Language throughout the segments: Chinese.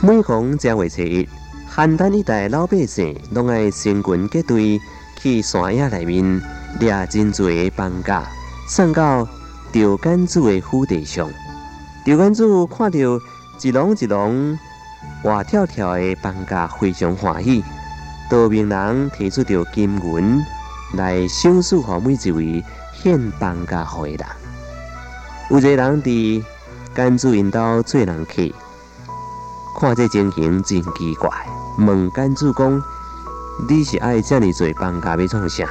每逢正月初一，邯郸一带老百姓拢爱成群结队去山野内面掠真侪的放假，送到赵干子的府地上。赵干子看到一笼一笼活跳跳的放假，非常欢喜。多名人提出着金银来赏赐给每一位献放假给的人。有一个人伫竿子引导做人客。看这情形真奇怪，问干主讲：“你是爱这么做放假要创啥？”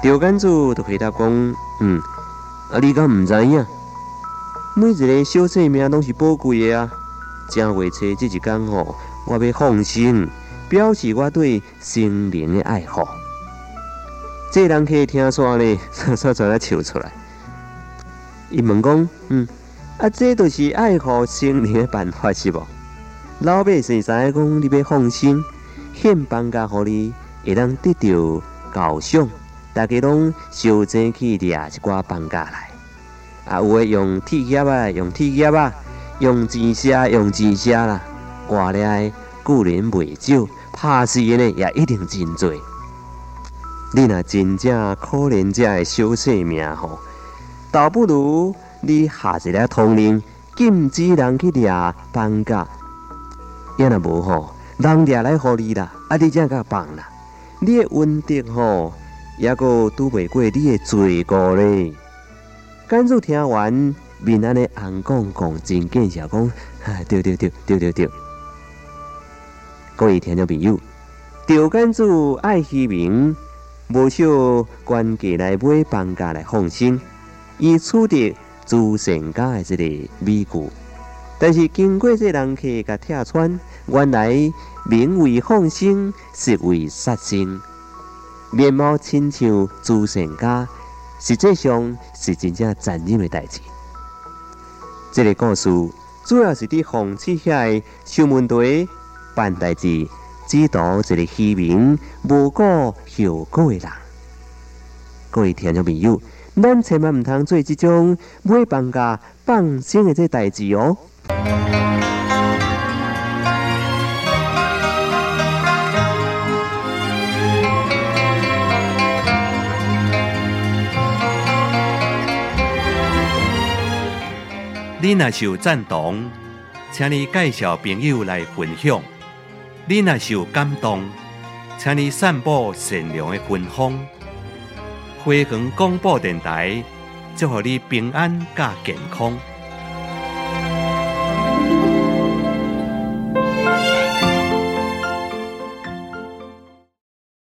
钓竿主就回答讲：“嗯，啊，你敢唔知影？每一个小生命拢是宝贵的啊！正月初一这一天吼，我要放生，表示我对生灵的爱好。”这人可以听说呢，唰唰唰来笑出来。伊问讲：“嗯。”啊，这都是爱护生灵的办法是无？老百姓知影讲你要放心，献放假互你，会当得到高赏。大家拢收钱去掠一寡放假来。啊，有诶用铁夹啊，用铁夹啊，用钱虾用钱虾啦。活咧固然未少，拍死呢也一定真多。你若真正可怜这的小生命吼，倒不如。你下一个通令，禁止人去掠放假，也若无吼，人掠来互你啦，啊，你才甲放啦。你的稳定吼，也个拄袂过你的罪过咧。干主听完，面安尼红讲讲，真见笑讲，对对对对对对。各位听众朋友，钓竿主爱虚名，无少官价来买房价来放心，以取得。朱成家的这个美句，但是经过这人客甲拆穿，原来名为放生，实为杀生。面貌亲像朱成家，实际上是真正残忍的代志。这个故事主要是伫讽刺遐修门队办代志，指导一个虚名无顾后果的人。各位听众朋友。咱千万唔通做这种买房价放生的这代志哦。你若是赞同，请你介绍朋友来分享；你若是有感动，请你散布善良的芬芳。飞恒广播电台，祝福你平安加健康。